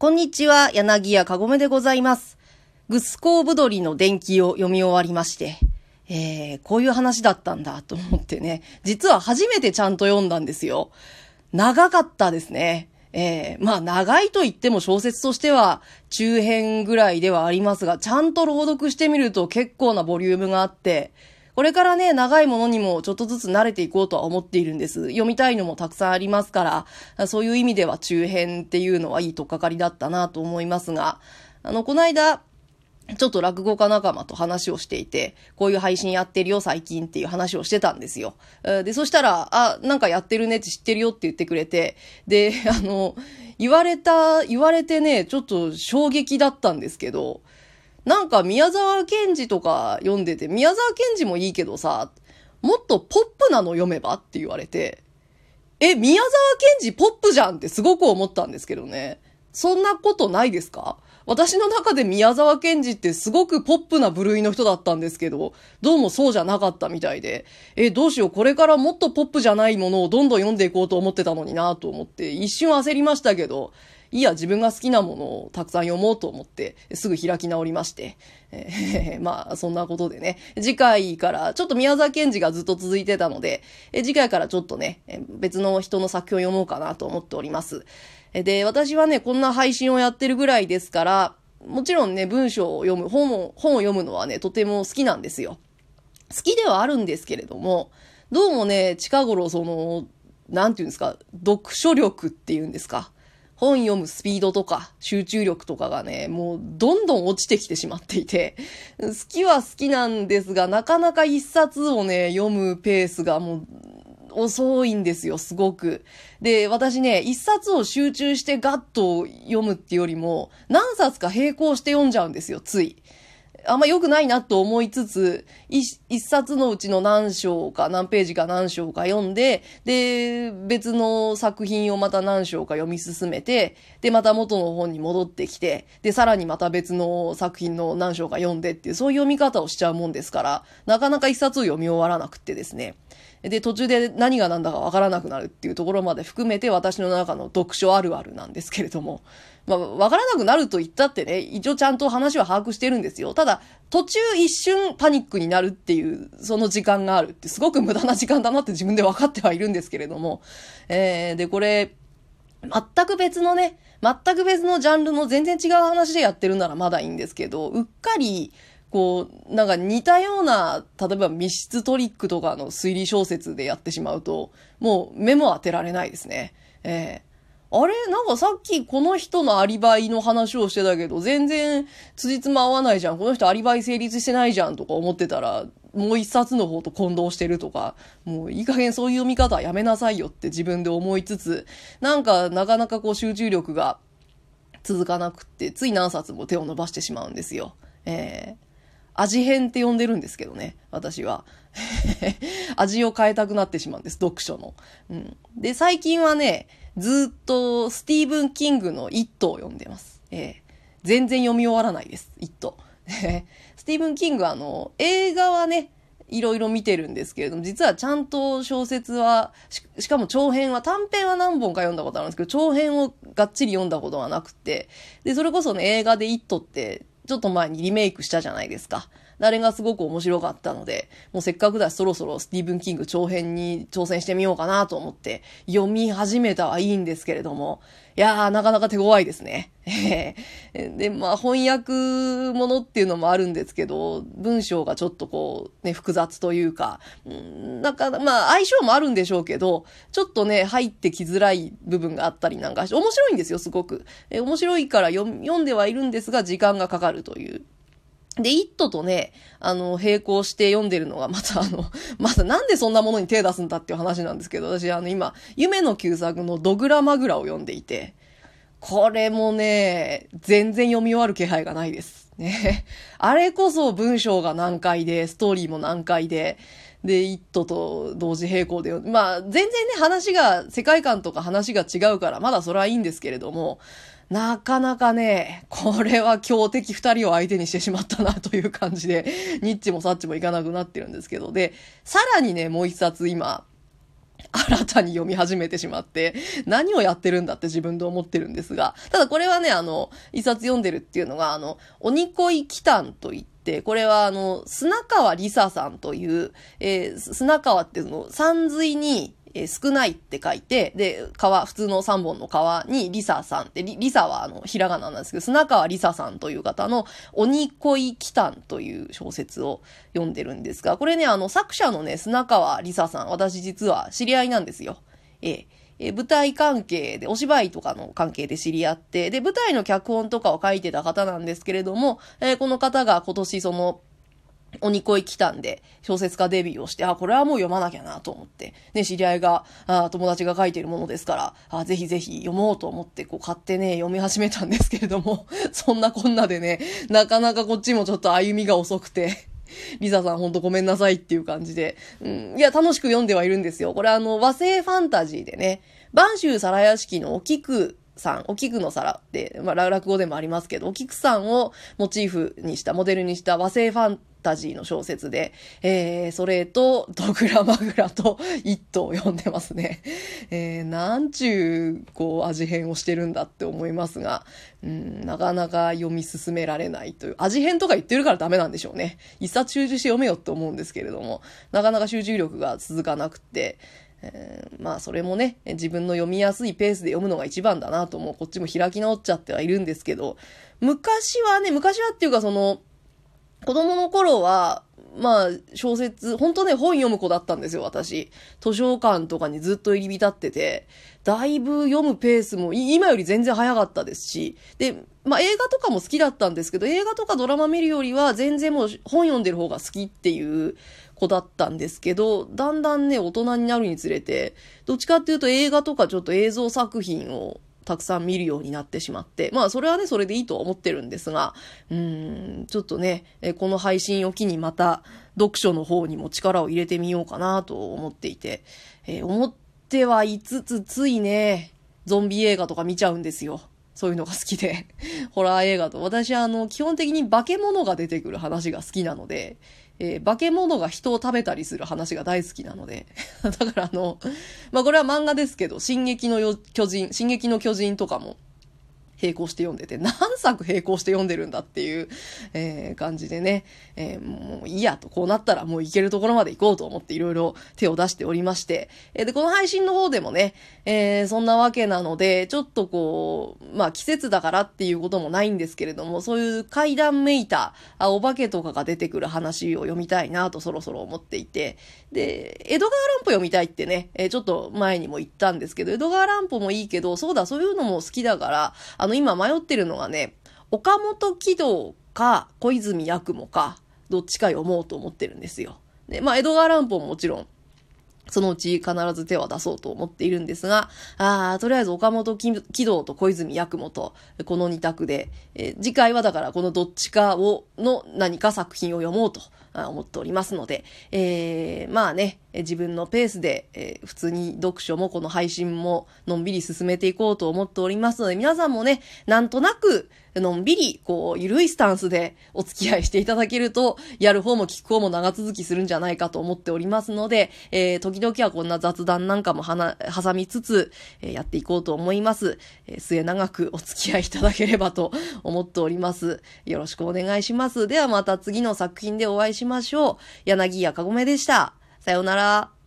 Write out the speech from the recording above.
こんにちは、柳家かごめでございます。グスコーブドリの伝記を読み終わりまして、えー、こういう話だったんだと思ってね、実は初めてちゃんと読んだんですよ。長かったですね。えー、まあ長いと言っても小説としては中編ぐらいではありますが、ちゃんと朗読してみると結構なボリュームがあって、これからね、長いものにもちょっとずつ慣れていこうとは思っているんです。読みたいのもたくさんありますから、そういう意味では中編っていうのはいいとっかかりだったなと思いますが、あの、この間、ちょっと落語家仲間と話をしていて、こういう配信やってるよ最近っていう話をしてたんですよ。で、そしたら、あ、なんかやってるねって知ってるよって言ってくれて、で、あの、言われた、言われてね、ちょっと衝撃だったんですけど、なんか宮沢賢治とか読んでて、宮沢賢治もいいけどさ、もっとポップなの読めばって言われて、え、宮沢賢治ポップじゃんってすごく思ったんですけどね。そんなことないですか？私の中で宮沢賢治ってすごくポップな部類の人だったんですけど、どうもそうじゃなかったみたいで、え、どうしよう、これからもっとポップじゃないものをどんどん読んでいこうと思ってたのになと思って、一瞬焦りましたけど、いや、自分が好きなものをたくさん読もうと思って、すぐ開き直りまして。えー、まあ、そんなことでね、次回から、ちょっと宮沢賢治がずっと続いてたので、え次回からちょっとね、別の人の作品を読もうかなと思っております。で、私はね、こんな配信をやってるぐらいですから、もちろんね、文章を読む、本を、本を読むのはね、とても好きなんですよ。好きではあるんですけれども、どうもね、近頃その、なんていうんですか、読書力っていうんですか。本読むスピードとか集中力とかがね、もうどんどん落ちてきてしまっていて、好きは好きなんですが、なかなか一冊をね、読むペースがもう遅いんですよ、すごく。で、私ね、一冊を集中してガッと読むってよりも、何冊か並行して読んじゃうんですよ、つい。あんま良くないなと思いつつ、一冊のうちの何章か何ページか何章か読んで、で、別の作品をまた何章か読み進めて、で、また元の本に戻ってきて、で、さらにまた別の作品の何章か読んでっていう、そういう読み方をしちゃうもんですから、なかなか一冊を読み終わらなくってですね。で、途中で何が何だかわからなくなるっていうところまで含めて私の中の読書あるあるなんですけれども、まあ、わからなくなると言ったってね、一応ちゃんと話は把握してるんですよ。ただ、途中一瞬パニックになるっていう、その時間があるって、すごく無駄な時間だなって自分で分かってはいるんですけれども、えー、で、これ、全く別のね、全く別のジャンルの全然違う話でやってるならまだいいんですけど、うっかり、こう、なんか似たような、例えば密室トリックとかの推理小説でやってしまうと、もう目も当てられないですね。えー、あれ？なんかさっきこの人のアリバイの話をしてたけど、全然辻褄合わないじゃん。この人アリバイ成立してないじゃんとか思ってたら、もう一冊の方と混同してるとか、もういい加減そういう読み方はやめなさいよって自分で思いつつ、なんかなかなかこう集中力が続かなくって、つい何冊も手を伸ばしてしまうんですよ。えー味変って呼んでるんですけどね、私は。味を変えたくなってしまうんです、読書の。うん、で、最近はね、ずっとスティーブン・キングの一頭を読んでます。えー、全然読み終わらないです、一頭。スティーブン・キングはあの、映画はね、いろいろ見てるんですけれども、実はちゃんと小説は、ししかも長編は、短編は何本か読んだことあるんですけど、長編をがっちり読んだことはなくて、で、それこそね、映画で一頭って、ちょっと前にリメイクしたじゃないですか。あれがすごく面白かったので、もうせっかくだしそろそろスティーブン・キング長編に挑戦してみようかなと思って読み始めたはいいんですけれども、いやー、なかなか手強いですね。で、まあ翻訳ものっていうのもあるんですけど、文章がちょっとこう、ね、複雑というか、なんか、まあ相性もあるんでしょうけど、ちょっとね、入ってきづらい部分があったりなんかして、面白いんですよ、すごく。面白いから読んではいるんですが、時間がかかるという。で、イットとね、あの、並行して読んでるのが、またあの、またなんでそんなものに手出すんだっていう話なんですけど、私あの今、夢の旧作のドグラマグラを読んでいて、これもね、全然読み終わる気配がないです。ね。あれこそ文章が難解で、ストーリーも難解で、で、イットと同時並行で、まあ、全然ね、話が、世界観とか話が違うから、まだそれはいいんですけれども、なかなかね、これは強敵二人を相手にしてしまったなという感じで、ニッチもサッチもいかなくなってるんですけど、で、さらにね、もう一冊今、新たに読み始めてしまって、何をやってるんだって自分で思ってるんですが、ただこれはね、あの、一冊読んでるっていうのが、あの、鬼恋祈祷といってて、これはあの、砂川りささんという、えー、砂川っていうの、山水に、えー、少ないって書いて、で、川、普通の3本の川にリサさんって、リリサはあの、ひらがななんですけど、砂川リサさんという方の、鬼恋祈祷という小説を読んでるんですが、これね、あの、作者のね、砂川リサさん、私実は知り合いなんですよ。えええ舞台関係で、お芝居とかの関係で知り合って、で、舞台の脚本とかを書いてた方なんですけれども、えー、この方が今年その、鬼恋来たんで、小説家デビューをして、あ、これはもう読まなきゃなと思って、ね、知り合いが、あ友達が書いてるものですから、あぜひぜひ読もうと思って、こう買ってね、読み始めたんですけれども、そんなこんなでね、なかなかこっちもちょっと歩みが遅くて、リサさんほんとごめんなさいっていう感じで、うん、いや、楽しく読んではいるんですよ。これあの、和製ファンタジーでね、晩秋皿屋敷のお菊さん、お菊の皿って、まあ、落語でもありますけど、お菊さんをモチーフにした、モデルにした和製ファンタジーの小説で、えー、それと、ドクラマグラと一頭読んでますね。えー、なんちゅう、こう、味変をしてるんだって思いますが、うん、なかなか読み進められないという、味変とか言ってるからダメなんでしょうね。一冊集中して読めよって思うんですけれども、なかなか集中力が続かなくて、えー、まあそれもね、自分の読みやすいペースで読むのが一番だなと思う。こっちも開き直っちゃってはいるんですけど、昔はね、昔はっていうかその、子供の頃は、まあ、小説、本当ね、本読む子だったんですよ、私。図書館とかにずっと入り浸ってて、だいぶ読むペースも今より全然早かったですし、で、まあ映画とかも好きだったんですけど、映画とかドラマ見るよりは全然もう本読んでる方が好きっていう子だったんですけど、だんだんね、大人になるにつれて、どっちかっていうと映画とかちょっと映像作品をたくさん見るようになってしまって、まあそれはね、それでいいとは思ってるんですが、うん、ちょっとね、この配信を機にまた読書の方にも力を入れてみようかなと思っていて、えー、思ってはいつつついね、ゾンビ映画とか見ちゃうんですよ。そういうのが好きで。ホラー映画と。私はあの、基本的に化け物が出てくる話が好きなので、えー、化け物が人を食べたりする話が大好きなので。だからあの、まあ、これは漫画ですけど、進撃の巨人、進撃の巨人とかも、並行して読んでて、何作並行して読んでるんだっていう、えー、感じでね、えー、もういいやと、こうなったらもう行けるところまで行こうと思っていろいろ手を出しておりまして、えー、で、この配信の方でもね、えー、そんなわけなので、ちょっとこう、まあ季節だからっていうこともないんですけれども、そういう階段めいた、あ、お化けとかが出てくる話を読みたいなとそろそろ思っていて、で、江戸川乱歩読みたいってね、えー、ちょっと前にも言ったんですけど、江戸川乱歩もいいけど、そうだ、そういうのも好きだから、あの、今迷ってるのがね、岡本喜道か小泉八雲か、どっちか読もうと思ってるんですよ。で、まあ、江戸川乱歩ももちろん、そのうち必ず手は出そうと思っているんですが、あとりあえず岡本喜道と小泉八雲と、この二択で、え、次回はだからこのどっちかを、の何か作品を読もうと思っておりますので、えー、まあね、自分のペースで、え、普通に読書もこの配信ものんびり進めていこうと思っておりますので、皆さんもね、なんとなく、のんびり、こう、ゆるいスタンスでお付き合いしていただけると、やる方も聞く方も長続きするんじゃないかと思っておりますので、えー、時々はこんな雑談なんかもはな、挟みつつ、えー、やっていこうと思います。えー、末永くお付き合いいただければと思っております。よろしくお願いします。ではまた次の作品でお会いしましょう。柳家かごめでした。さようなら。